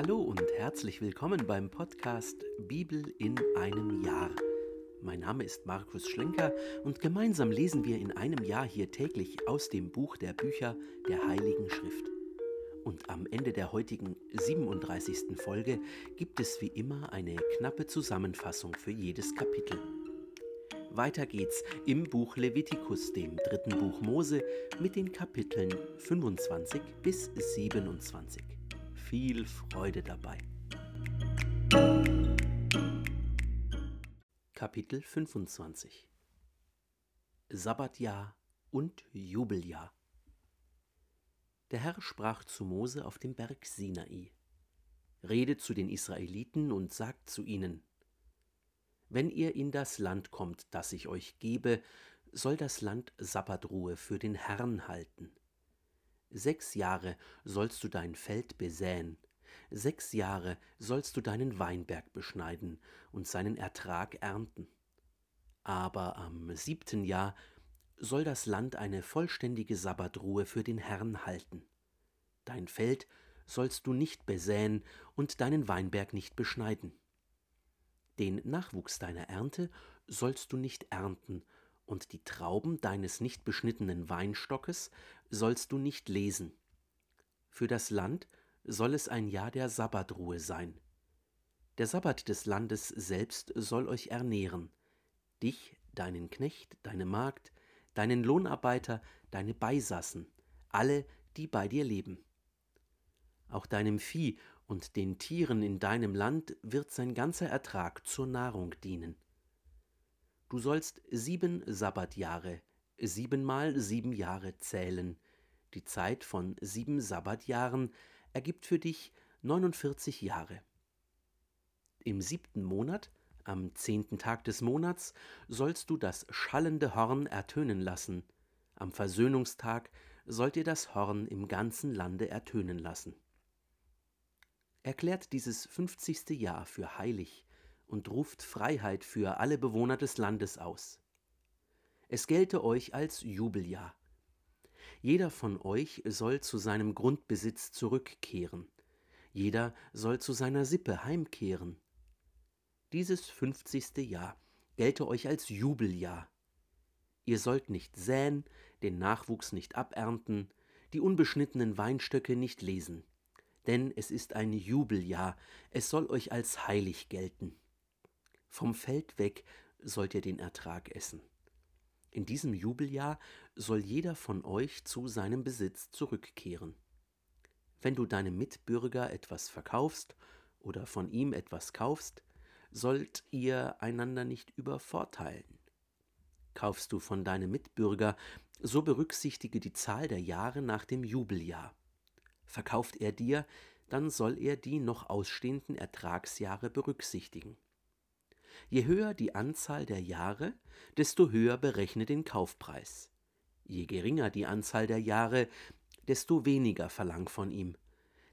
Hallo und herzlich willkommen beim Podcast Bibel in einem Jahr. Mein Name ist Markus Schlenker und gemeinsam lesen wir in einem Jahr hier täglich aus dem Buch der Bücher der Heiligen Schrift. Und am Ende der heutigen 37. Folge gibt es wie immer eine knappe Zusammenfassung für jedes Kapitel. Weiter geht's im Buch Levitikus, dem dritten Buch Mose, mit den Kapiteln 25 bis 27 viel Freude dabei. Kapitel 25 Sabbatjahr und Jubeljahr Der Herr sprach zu Mose auf dem Berg Sinai. Rede zu den Israeliten und sagt zu ihnen, Wenn ihr in das Land kommt, das ich euch gebe, soll das Land Sabbatruhe für den Herrn halten. Sechs Jahre sollst du dein Feld besäen, sechs Jahre sollst du deinen Weinberg beschneiden und seinen Ertrag ernten. Aber am siebten Jahr soll das Land eine vollständige Sabbatruhe für den Herrn halten. Dein Feld sollst du nicht besäen und deinen Weinberg nicht beschneiden. Den Nachwuchs deiner Ernte sollst du nicht ernten und die Trauben deines nicht beschnittenen Weinstockes sollst du nicht lesen. Für das Land soll es ein Jahr der Sabbatruhe sein. Der Sabbat des Landes selbst soll euch ernähren, dich, deinen Knecht, deine Magd, deinen Lohnarbeiter, deine Beisassen, alle, die bei dir leben. Auch deinem Vieh und den Tieren in deinem Land wird sein ganzer Ertrag zur Nahrung dienen. Du sollst sieben Sabbatjahre, siebenmal sieben Jahre zählen. Die Zeit von sieben Sabbatjahren ergibt für dich 49 Jahre. Im siebten Monat, am zehnten Tag des Monats, sollst du das schallende Horn ertönen lassen. Am Versöhnungstag sollt ihr das Horn im ganzen Lande ertönen lassen. Erklärt dieses fünfzigste Jahr für heilig, und ruft Freiheit für alle Bewohner des Landes aus. Es gelte euch als Jubeljahr. Jeder von euch soll zu seinem Grundbesitz zurückkehren. Jeder soll zu seiner Sippe heimkehren. Dieses fünfzigste Jahr gelte euch als Jubeljahr. Ihr sollt nicht säen, den Nachwuchs nicht abernten, die unbeschnittenen Weinstöcke nicht lesen. Denn es ist ein Jubeljahr, es soll euch als heilig gelten. Vom Feld weg sollt ihr den Ertrag essen. In diesem Jubeljahr soll jeder von euch zu seinem Besitz zurückkehren. Wenn du deinem Mitbürger etwas verkaufst oder von ihm etwas kaufst, sollt ihr einander nicht übervorteilen. Kaufst du von deinem Mitbürger, so berücksichtige die Zahl der Jahre nach dem Jubeljahr. Verkauft er dir, dann soll er die noch ausstehenden Ertragsjahre berücksichtigen. Je höher die Anzahl der Jahre, desto höher berechne den Kaufpreis. Je geringer die Anzahl der Jahre, desto weniger verlang von ihm,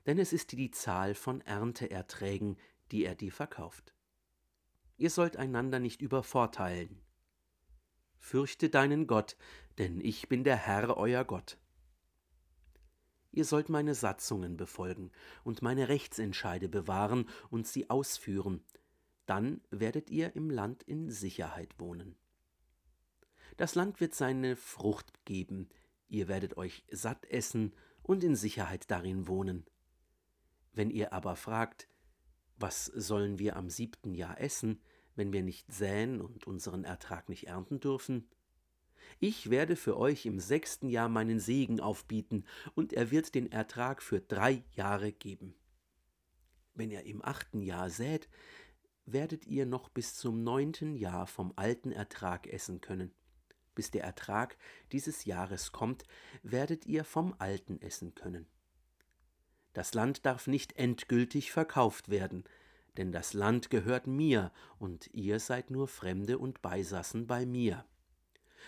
denn es ist die Zahl von Ernteerträgen, die er dir verkauft. Ihr sollt einander nicht übervorteilen. Fürchte deinen Gott, denn ich bin der Herr euer Gott. Ihr sollt meine Satzungen befolgen und meine Rechtsentscheide bewahren und sie ausführen, dann werdet ihr im Land in Sicherheit wohnen. Das Land wird seine Frucht geben, ihr werdet euch satt essen und in Sicherheit darin wohnen. Wenn ihr aber fragt, was sollen wir am siebten Jahr essen, wenn wir nicht säen und unseren Ertrag nicht ernten dürfen? Ich werde für euch im sechsten Jahr meinen Segen aufbieten, und er wird den Ertrag für drei Jahre geben. Wenn ihr im achten Jahr sät, werdet ihr noch bis zum neunten Jahr vom alten Ertrag essen können. Bis der Ertrag dieses Jahres kommt, werdet ihr vom alten essen können. Das Land darf nicht endgültig verkauft werden, denn das Land gehört mir, und ihr seid nur Fremde und Beisassen bei mir.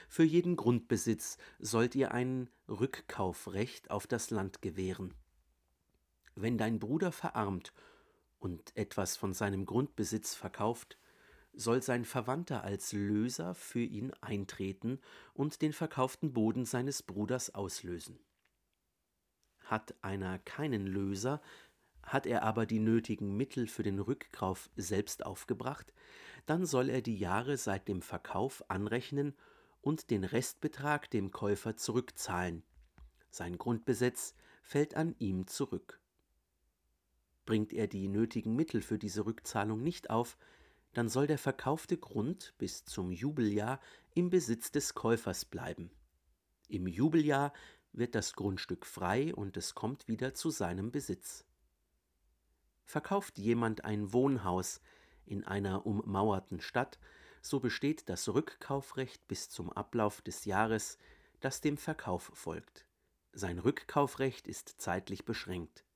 Für jeden Grundbesitz sollt ihr ein Rückkaufrecht auf das Land gewähren. Wenn dein Bruder verarmt und etwas von seinem Grundbesitz verkauft, soll sein Verwandter als Löser für ihn eintreten und den verkauften Boden seines Bruders auslösen. Hat einer keinen Löser, Hat er aber die nötigen Mittel für den Rückkauf selbst aufgebracht, dann soll er die Jahre seit dem Verkauf anrechnen und den Restbetrag dem Käufer zurückzahlen. Sein Grundbesitz fällt an ihm zurück. Bringt er die nötigen Mittel für diese Rückzahlung nicht auf, dann soll der verkaufte Grund bis zum Jubeljahr im Besitz des Käufers bleiben. Im Jubeljahr wird das Grundstück frei und es kommt wieder zu seinem Besitz. Verkauft jemand ein Wohnhaus in einer ummauerten Stadt, so besteht das Rückkaufrecht bis zum Ablauf des Jahres, das dem Verkauf folgt. Sein Rückkaufrecht ist zeitlich beschränkt.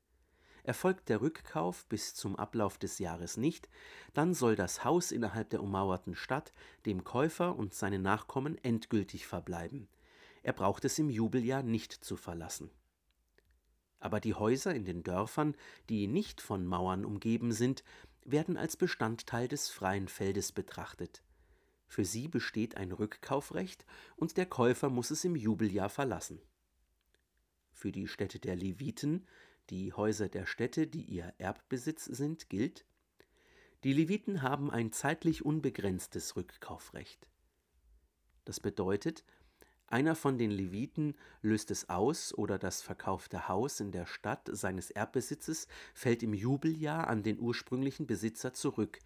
Erfolgt der Rückkauf bis zum Ablauf des Jahres nicht, dann soll das Haus innerhalb der ummauerten Stadt dem Käufer und seinen Nachkommen endgültig verbleiben. Er braucht es im Jubeljahr nicht zu verlassen. Aber die Häuser in den Dörfern, die nicht von Mauern umgeben sind, werden als Bestandteil des freien Feldes betrachtet. Für sie besteht ein Rückkaufrecht und der Käufer muss es im Jubeljahr verlassen. Für die Städte der Leviten, die Häuser der Städte, die ihr Erbbesitz sind, gilt, die Leviten haben ein zeitlich unbegrenztes Rückkaufrecht. Das bedeutet, einer von den Leviten löst es aus oder das verkaufte Haus in der Stadt seines Erbbesitzes fällt im Jubeljahr an den ursprünglichen Besitzer zurück,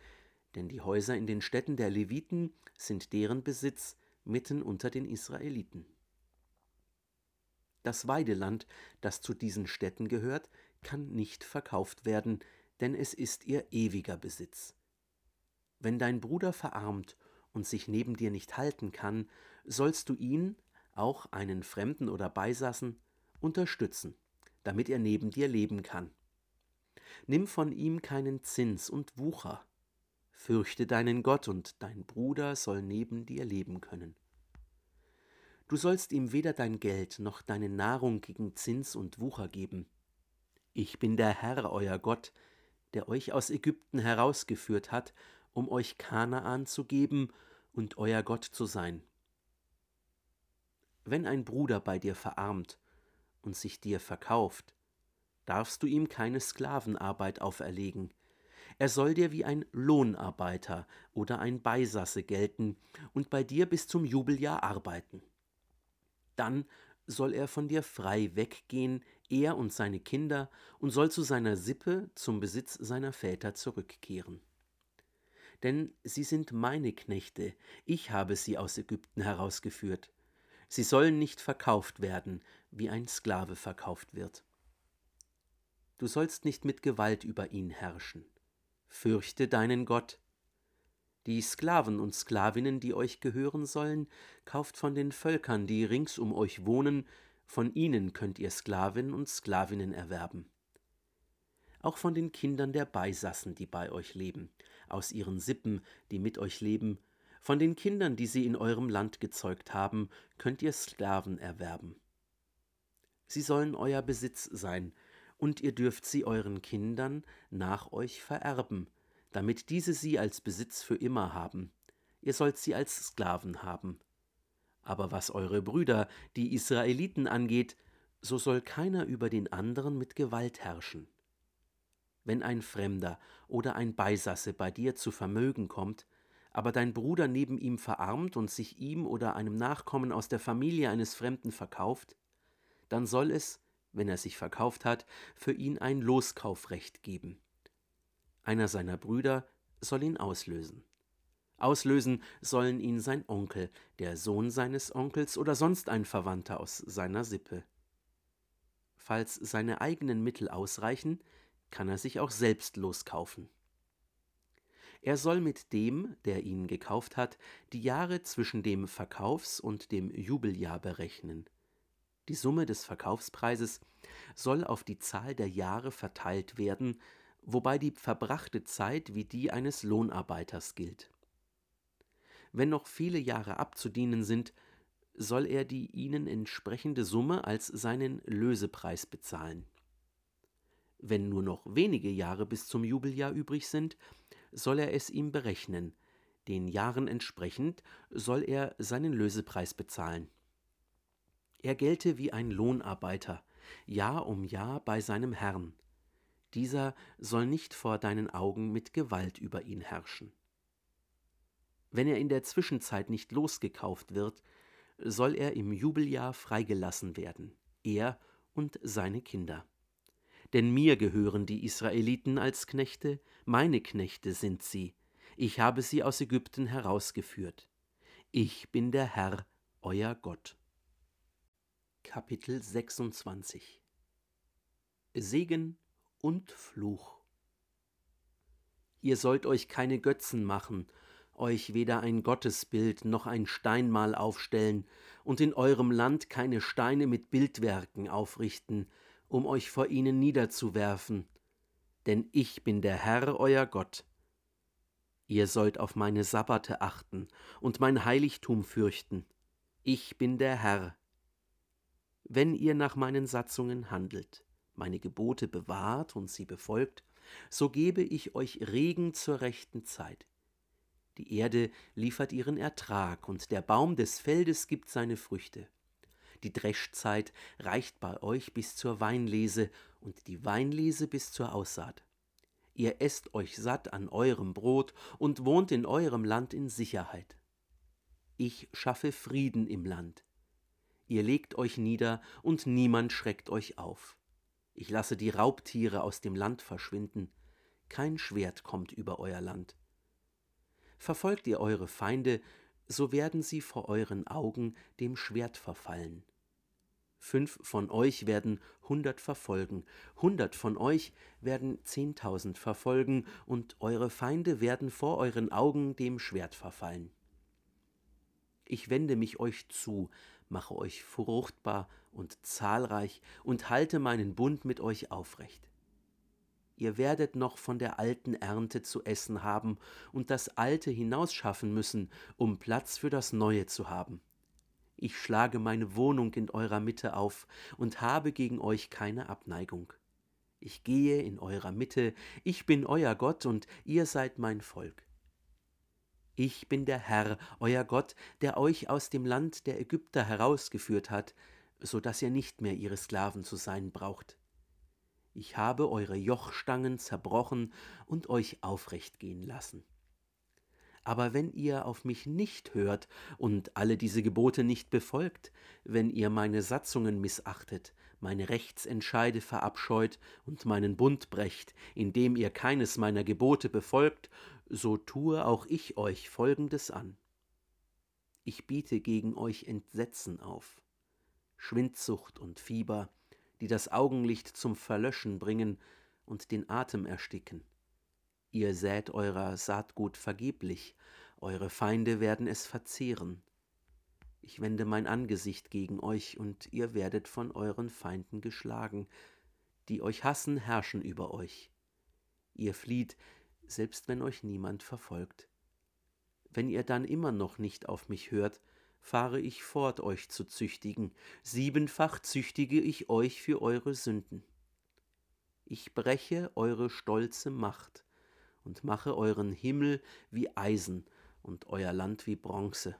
denn die Häuser in den Städten der Leviten sind deren Besitz mitten unter den Israeliten. Das Weideland, das zu diesen Städten gehört, kann nicht verkauft werden, denn es ist ihr ewiger Besitz. Wenn dein Bruder verarmt und sich neben dir nicht halten kann, sollst du ihn auch einen Fremden oder Beisassen, unterstützen, damit er neben dir leben kann. Nimm von ihm keinen Zins und Wucher. Fürchte deinen Gott, und dein Bruder soll neben dir leben können. Du sollst ihm weder dein Geld noch deine Nahrung gegen Zins und Wucher geben. Ich bin der Herr, euer Gott, der euch aus Ägypten herausgeführt hat, um euch Kanaan zu geben und euer Gott zu sein. Wenn ein Bruder bei dir verarmt und sich dir verkauft, darfst du ihm keine Sklavenarbeit auferlegen. Er soll dir wie ein Lohnarbeiter oder ein Beisasse gelten und bei dir bis zum Jubeljahr arbeiten. Dann soll er von dir frei weggehen, er und seine Kinder, und soll zu seiner Sippe, zum Besitz seiner Väter zurückkehren. Denn sie sind meine Knechte, ich habe sie aus Ägypten herausgeführt. Sie sollen nicht verkauft werden, wie ein Sklave verkauft wird. Du sollst nicht mit Gewalt über ihn herrschen. Fürchte deinen Gott. Die Sklaven und Sklavinnen, die euch gehören sollen, kauft von den Völkern, die rings um euch wohnen, von ihnen könnt ihr Sklavinnen und Sklavinnen erwerben. Auch von den Kindern der Beisassen, die bei euch leben, aus ihren Sippen, die mit euch leben, von den Kindern, die sie in eurem Land gezeugt haben, könnt ihr Sklaven erwerben. Sie sollen euer Besitz sein, und ihr dürft sie euren Kindern nach euch vererben, damit diese sie als Besitz für immer haben. Ihr sollt sie als Sklaven haben. Aber was eure Brüder, die Israeliten, angeht, so soll keiner über den anderen mit Gewalt herrschen. Wenn ein Fremder oder ein Beisasse bei dir zu Vermögen kommt, aber dein Bruder neben ihm verarmt und sich ihm oder einem Nachkommen aus der Familie eines Fremden verkauft, dann soll es, wenn er sich verkauft hat, für ihn ein Loskaufrecht geben. Einer seiner Brüder soll ihn auslösen. Auslösen sollen ihn sein Onkel, der Sohn seines Onkels oder sonst ein Verwandter aus seiner Sippe. Falls seine eigenen Mittel ausreichen, kann er sich auch selbst loskaufen. Er soll mit dem, der ihn gekauft hat, die Jahre zwischen dem Verkaufs- und dem Jubeljahr berechnen. Die Summe des Verkaufspreises soll auf die Zahl der Jahre verteilt werden, wobei die verbrachte Zeit wie die eines Lohnarbeiters gilt. Wenn noch viele Jahre abzudienen sind, soll er die ihnen entsprechende Summe als seinen Lösepreis bezahlen. Wenn nur noch wenige Jahre bis zum Jubeljahr übrig sind, soll er es ihm berechnen, den Jahren entsprechend soll er seinen Lösepreis bezahlen. Er gelte wie ein Lohnarbeiter, Jahr um Jahr bei seinem Herrn. Dieser soll nicht vor deinen Augen mit Gewalt über ihn herrschen. Wenn er in der Zwischenzeit nicht losgekauft wird, soll er im Jubeljahr freigelassen werden, er und seine Kinder. Denn mir gehören die Israeliten als Knechte, meine Knechte sind sie, ich habe sie aus Ägypten herausgeführt. Ich bin der Herr, euer Gott. Kapitel 26 Segen und Fluch Ihr sollt euch keine Götzen machen, euch weder ein Gottesbild noch ein Steinmal aufstellen und in eurem Land keine Steine mit Bildwerken aufrichten, um euch vor ihnen niederzuwerfen, denn ich bin der Herr euer Gott. Ihr sollt auf meine Sabbate achten und mein Heiligtum fürchten. Ich bin der Herr. Wenn ihr nach meinen Satzungen handelt, meine Gebote bewahrt und sie befolgt, so gebe ich euch Regen zur rechten Zeit. Die Erde liefert ihren Ertrag, und der Baum des Feldes gibt seine Früchte. Die Dreschzeit reicht bei euch bis zur Weinlese und die Weinlese bis zur Aussaat. Ihr esst euch satt an eurem Brot und wohnt in eurem Land in Sicherheit. Ich schaffe Frieden im Land. Ihr legt euch nieder und niemand schreckt euch auf. Ich lasse die Raubtiere aus dem Land verschwinden. Kein Schwert kommt über euer Land. Verfolgt ihr eure Feinde, so werden sie vor euren Augen dem Schwert verfallen. Fünf von euch werden hundert verfolgen, hundert von euch werden zehntausend verfolgen, und eure Feinde werden vor euren Augen dem Schwert verfallen. Ich wende mich euch zu, mache euch fruchtbar und zahlreich und halte meinen Bund mit euch aufrecht ihr werdet noch von der alten Ernte zu essen haben und das Alte hinausschaffen müssen, um Platz für das Neue zu haben. Ich schlage meine Wohnung in eurer Mitte auf und habe gegen euch keine Abneigung. Ich gehe in eurer Mitte, ich bin euer Gott und ihr seid mein Volk. Ich bin der Herr, euer Gott, der euch aus dem Land der Ägypter herausgeführt hat, so dass ihr nicht mehr ihre Sklaven zu sein braucht ich habe eure Jochstangen zerbrochen und euch aufrecht gehen lassen. Aber wenn ihr auf mich nicht hört und alle diese Gebote nicht befolgt, wenn ihr meine Satzungen missachtet, meine Rechtsentscheide verabscheut und meinen Bund brecht, indem ihr keines meiner Gebote befolgt, so tue auch ich euch Folgendes an. Ich biete gegen euch Entsetzen auf, Schwindsucht und Fieber, die das Augenlicht zum Verlöschen bringen und den Atem ersticken. Ihr sät eurer Saatgut vergeblich, eure Feinde werden es verzehren. Ich wende mein Angesicht gegen euch, und ihr werdet von euren Feinden geschlagen. Die euch hassen, herrschen über euch. Ihr flieht, selbst wenn euch niemand verfolgt. Wenn ihr dann immer noch nicht auf mich hört, fahre ich fort, euch zu züchtigen, siebenfach züchtige ich euch für eure Sünden. Ich breche eure stolze Macht und mache euren Himmel wie Eisen und euer Land wie Bronze.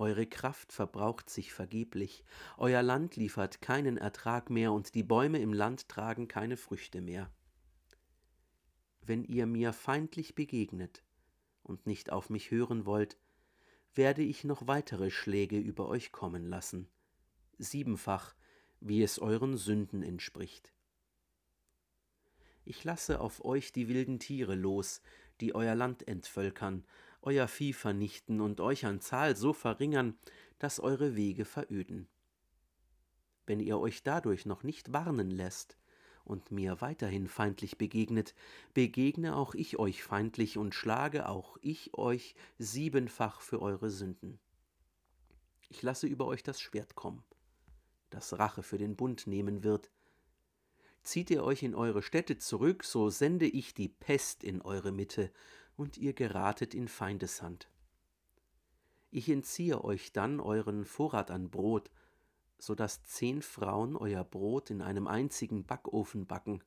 Eure Kraft verbraucht sich vergeblich, euer Land liefert keinen Ertrag mehr und die Bäume im Land tragen keine Früchte mehr. Wenn ihr mir feindlich begegnet und nicht auf mich hören wollt, werde ich noch weitere Schläge über euch kommen lassen, siebenfach, wie es euren Sünden entspricht. Ich lasse auf euch die wilden Tiere los, die euer Land entvölkern, euer Vieh vernichten und euch an Zahl so verringern, dass eure Wege veröden. Wenn ihr euch dadurch noch nicht warnen lässt, und mir weiterhin feindlich begegnet, begegne auch ich euch feindlich und schlage auch ich euch siebenfach für eure Sünden. Ich lasse über euch das Schwert kommen, das Rache für den Bund nehmen wird. Zieht ihr euch in eure Städte zurück, so sende ich die Pest in eure Mitte, und ihr geratet in Feindeshand. Ich entziehe euch dann euren Vorrat an Brot, so dass zehn Frauen euer Brot in einem einzigen Backofen backen,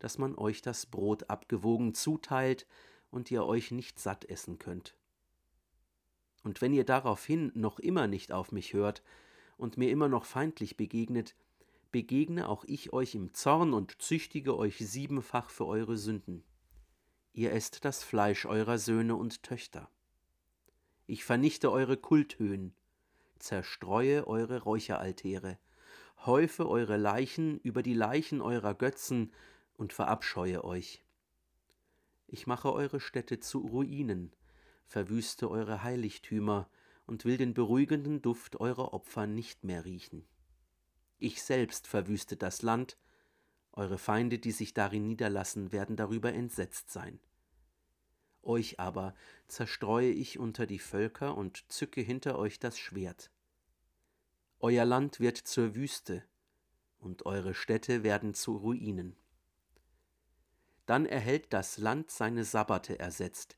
dass man euch das Brot abgewogen zuteilt und ihr euch nicht satt essen könnt. Und wenn ihr daraufhin noch immer nicht auf mich hört und mir immer noch feindlich begegnet, begegne auch ich euch im Zorn und züchtige euch siebenfach für eure Sünden. Ihr esst das Fleisch eurer Söhne und Töchter. Ich vernichte eure Kulthöhen, zerstreue eure Räucheraltäre, häufe eure Leichen über die Leichen eurer Götzen und verabscheue euch. Ich mache eure Städte zu Ruinen, verwüste eure Heiligtümer und will den beruhigenden Duft eurer Opfer nicht mehr riechen. Ich selbst verwüste das Land, eure Feinde, die sich darin niederlassen, werden darüber entsetzt sein. Euch aber zerstreue ich unter die Völker und zücke hinter euch das Schwert. Euer Land wird zur Wüste, und eure Städte werden zu Ruinen. Dann erhält das Land seine Sabbate ersetzt,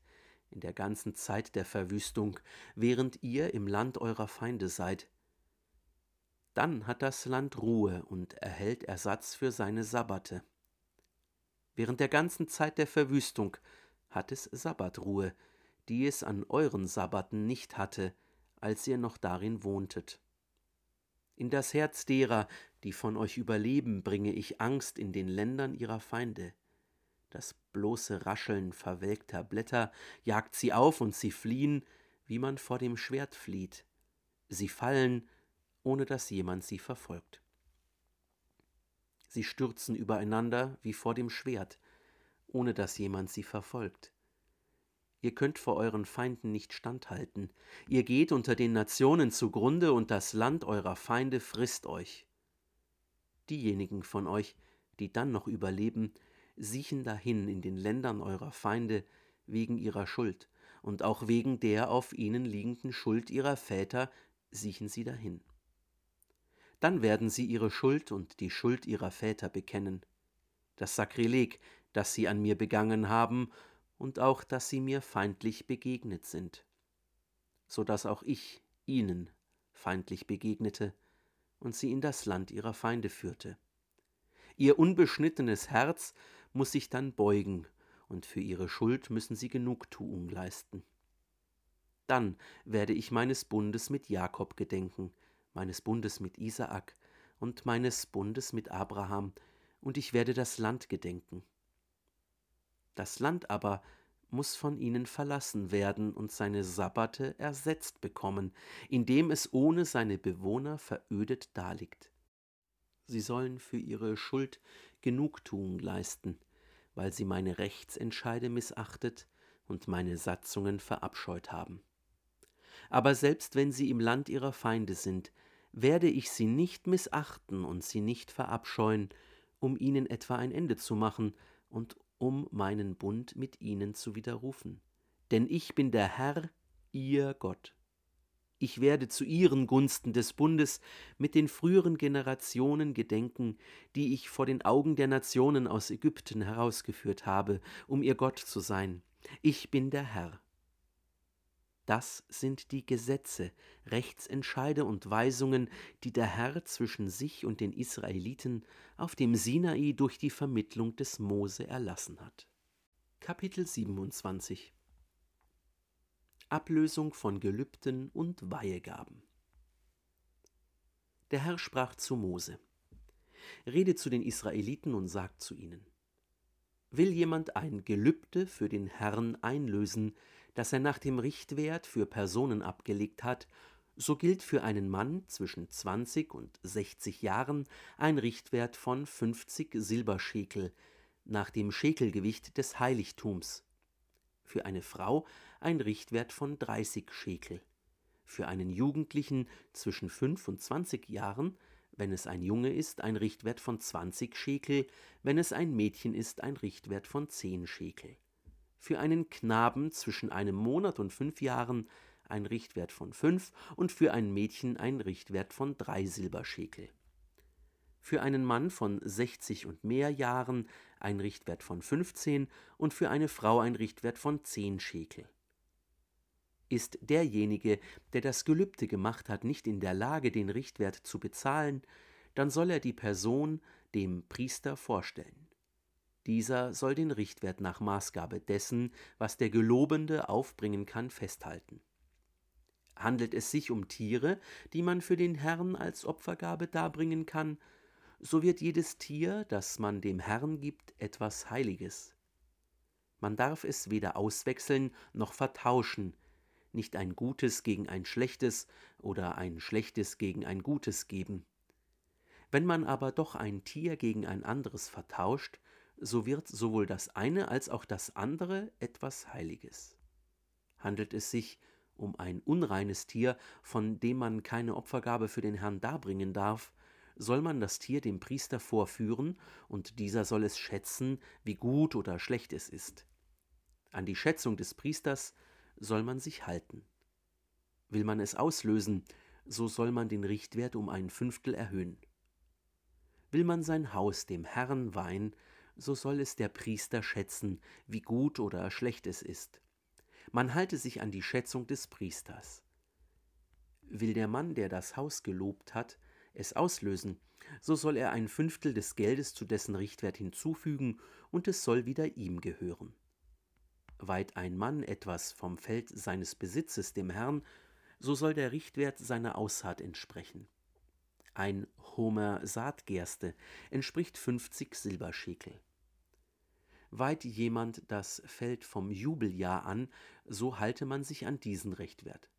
in der ganzen Zeit der Verwüstung, während ihr im Land eurer Feinde seid. Dann hat das Land Ruhe und erhält Ersatz für seine Sabbate. Während der ganzen Zeit der Verwüstung hat es Sabbatruhe, die es an euren Sabbaten nicht hatte, als ihr noch darin wohntet. In das Herz derer, die von euch überleben, bringe ich Angst in den Ländern ihrer Feinde. Das bloße Rascheln verwelkter Blätter jagt sie auf und sie fliehen, wie man vor dem Schwert flieht. Sie fallen, ohne dass jemand sie verfolgt. Sie stürzen übereinander wie vor dem Schwert, ohne dass jemand sie verfolgt. Ihr könnt vor euren Feinden nicht standhalten, ihr geht unter den Nationen zugrunde und das Land eurer Feinde frisst euch. Diejenigen von euch, die dann noch überleben, siechen dahin in den Ländern eurer Feinde wegen ihrer Schuld, und auch wegen der auf ihnen liegenden Schuld ihrer Väter siechen sie dahin. Dann werden sie ihre Schuld und die Schuld ihrer Väter bekennen, das Sakrileg, das sie an mir begangen haben, und auch, dass sie mir feindlich begegnet sind, so dass auch ich ihnen feindlich begegnete und sie in das Land ihrer Feinde führte. Ihr unbeschnittenes Herz muss sich dann beugen, und für ihre Schuld müssen sie Genugtuung leisten. Dann werde ich meines Bundes mit Jakob gedenken, meines Bundes mit Isaak und meines Bundes mit Abraham, und ich werde das Land gedenken. Das Land aber muss von ihnen verlassen werden und seine Sabbate ersetzt bekommen, indem es ohne seine Bewohner verödet daliegt. Sie sollen für ihre Schuld Genugtuung leisten, weil sie meine Rechtsentscheide missachtet und meine Satzungen verabscheut haben. Aber selbst wenn sie im Land ihrer Feinde sind, werde ich sie nicht missachten und sie nicht verabscheuen, um ihnen etwa ein Ende zu machen und um meinen Bund mit ihnen zu widerrufen. Denn ich bin der Herr, ihr Gott. Ich werde zu ihren Gunsten des Bundes mit den früheren Generationen gedenken, die ich vor den Augen der Nationen aus Ägypten herausgeführt habe, um ihr Gott zu sein. Ich bin der Herr. Das sind die Gesetze, Rechtsentscheide und Weisungen, die der Herr zwischen sich und den Israeliten auf dem Sinai durch die Vermittlung des Mose erlassen hat. Kapitel 27 Ablösung von Gelübden und Weihegaben. Der Herr sprach zu Mose: Rede zu den Israeliten und sagt zu ihnen: Will jemand ein Gelübde für den Herrn einlösen, das er nach dem Richtwert für Personen abgelegt hat, so gilt für einen Mann zwischen 20 und 60 Jahren ein Richtwert von 50 Silberschekel nach dem Schekelgewicht des Heiligtums, für eine Frau ein Richtwert von 30 Schekel. Für einen Jugendlichen zwischen 5 und 20 Jahren, wenn es ein Junge ist, ein Richtwert von 20 Schekel, wenn es ein Mädchen ist, ein Richtwert von 10 Schekel. Für einen Knaben zwischen einem Monat und fünf Jahren ein Richtwert von 5 und für ein Mädchen ein Richtwert von 3 Silberschekel. Für einen Mann von 60 und mehr Jahren ein Richtwert von 15 und für eine Frau ein Richtwert von 10 Schekel. Ist derjenige, der das Gelübde gemacht hat, nicht in der Lage, den Richtwert zu bezahlen, dann soll er die Person dem Priester vorstellen. Dieser soll den Richtwert nach Maßgabe dessen, was der Gelobende aufbringen kann, festhalten. Handelt es sich um Tiere, die man für den Herrn als Opfergabe darbringen kann, so wird jedes Tier, das man dem Herrn gibt, etwas Heiliges. Man darf es weder auswechseln noch vertauschen, nicht ein Gutes gegen ein Schlechtes oder ein Schlechtes gegen ein Gutes geben. Wenn man aber doch ein Tier gegen ein anderes vertauscht, so wird sowohl das eine als auch das andere etwas Heiliges. Handelt es sich um ein unreines Tier, von dem man keine Opfergabe für den Herrn darbringen darf, soll man das Tier dem Priester vorführen, und dieser soll es schätzen, wie gut oder schlecht es ist. An die Schätzung des Priesters soll man sich halten. Will man es auslösen, so soll man den Richtwert um ein Fünftel erhöhen. Will man sein Haus dem Herrn weihen, so soll es der Priester schätzen, wie gut oder schlecht es ist. Man halte sich an die Schätzung des Priesters. Will der Mann, der das Haus gelobt hat, es auslösen, so soll er ein Fünftel des Geldes zu dessen Richtwert hinzufügen, und es soll wieder ihm gehören. Weiht ein Mann etwas vom Feld seines Besitzes dem Herrn, so soll der Richtwert seiner Aussaat entsprechen. Ein Homer Saatgerste entspricht 50 Silberschekel. Weiht jemand das Feld vom Jubeljahr an, so halte man sich an diesen Richtwert.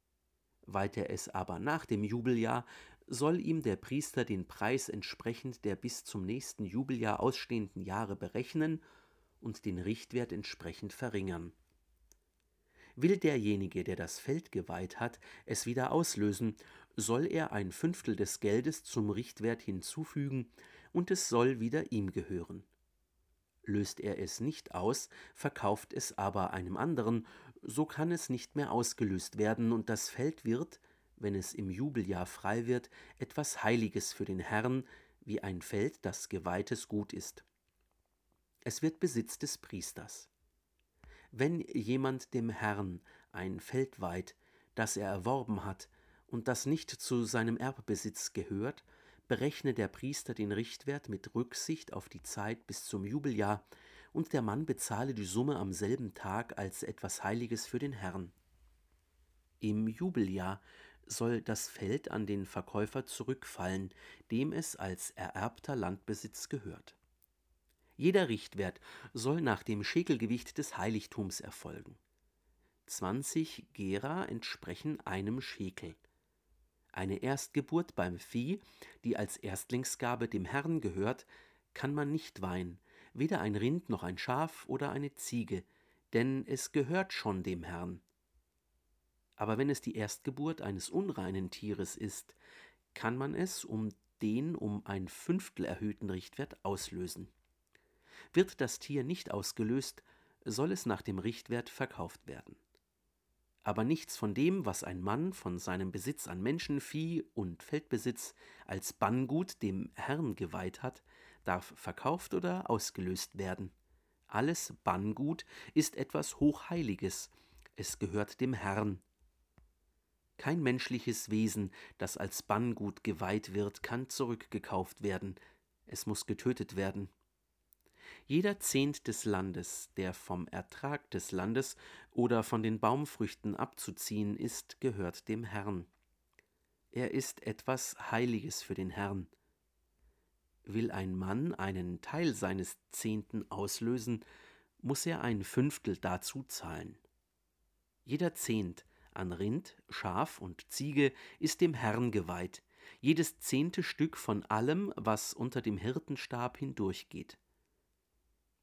Weiht er es aber nach dem Jubeljahr, soll ihm der Priester den Preis entsprechend der bis zum nächsten Jubeljahr ausstehenden Jahre berechnen und den Richtwert entsprechend verringern. Will derjenige, der das Feld geweiht hat, es wieder auslösen, soll er ein Fünftel des Geldes zum Richtwert hinzufügen, und es soll wieder ihm gehören. Löst er es nicht aus, verkauft es aber einem anderen, so kann es nicht mehr ausgelöst werden, und das Feld wird, wenn es im Jubeljahr frei wird, etwas Heiliges für den Herrn, wie ein Feld, das geweihtes Gut ist. Es wird Besitz des Priesters. Wenn jemand dem Herrn ein Feld weiht, das er erworben hat und das nicht zu seinem Erbbesitz gehört, berechne der Priester den Richtwert mit Rücksicht auf die Zeit bis zum Jubeljahr, und der Mann bezahle die Summe am selben Tag als etwas Heiliges für den Herrn. Im Jubeljahr soll das Feld an den Verkäufer zurückfallen, dem es als ererbter Landbesitz gehört. Jeder Richtwert soll nach dem Schekelgewicht des Heiligtums erfolgen. 20 Gera entsprechen einem Schekel. Eine Erstgeburt beim Vieh, die als Erstlingsgabe dem Herrn gehört, kann man nicht weihen, weder ein Rind noch ein Schaf oder eine Ziege, denn es gehört schon dem Herrn. Aber wenn es die Erstgeburt eines unreinen Tieres ist, kann man es um den um ein Fünftel erhöhten Richtwert auslösen. Wird das Tier nicht ausgelöst, soll es nach dem Richtwert verkauft werden aber nichts von dem, was ein Mann von seinem Besitz an Menschen, Vieh und Feldbesitz als Banngut dem Herrn geweiht hat, darf verkauft oder ausgelöst werden. Alles Banngut ist etwas Hochheiliges, es gehört dem Herrn. Kein menschliches Wesen, das als Banngut geweiht wird, kann zurückgekauft werden, es muss getötet werden. Jeder Zehnt des Landes, der vom Ertrag des Landes oder von den Baumfrüchten abzuziehen ist, gehört dem Herrn. Er ist etwas Heiliges für den Herrn. Will ein Mann einen Teil seines Zehnten auslösen, muss er ein Fünftel dazu zahlen. Jeder Zehnt an Rind, Schaf und Ziege ist dem Herrn geweiht, jedes zehnte Stück von allem, was unter dem Hirtenstab hindurchgeht.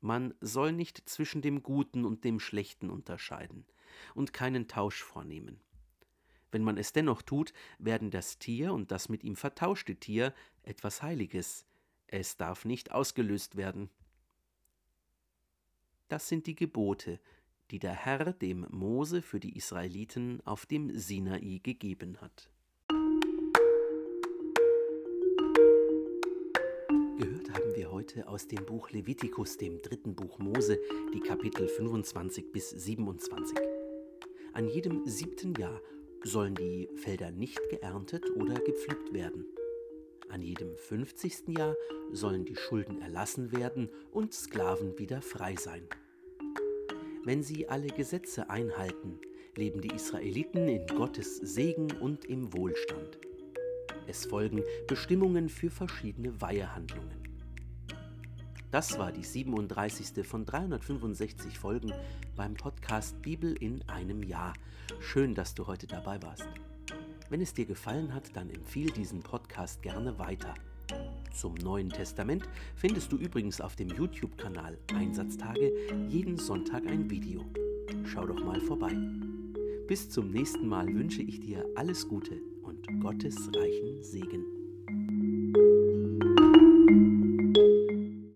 Man soll nicht zwischen dem Guten und dem Schlechten unterscheiden und keinen Tausch vornehmen. Wenn man es dennoch tut, werden das Tier und das mit ihm vertauschte Tier etwas Heiliges. Es darf nicht ausgelöst werden. Das sind die Gebote, die der Herr dem Mose für die Israeliten auf dem Sinai gegeben hat. Wir heute aus dem Buch Levitikus, dem dritten Buch Mose, die Kapitel 25 bis 27. An jedem siebten Jahr sollen die Felder nicht geerntet oder gepflückt werden. An jedem fünfzigsten Jahr sollen die Schulden erlassen werden und Sklaven wieder frei sein. Wenn sie alle Gesetze einhalten, leben die Israeliten in Gottes Segen und im Wohlstand. Es folgen Bestimmungen für verschiedene Weihehandlungen. Das war die 37. von 365 Folgen beim Podcast Bibel in einem Jahr. Schön, dass du heute dabei warst. Wenn es dir gefallen hat, dann empfiehl diesen Podcast gerne weiter. Zum Neuen Testament findest du übrigens auf dem YouTube-Kanal Einsatztage jeden Sonntag ein Video. Schau doch mal vorbei. Bis zum nächsten Mal wünsche ich dir alles Gute und Gottes reichen Segen.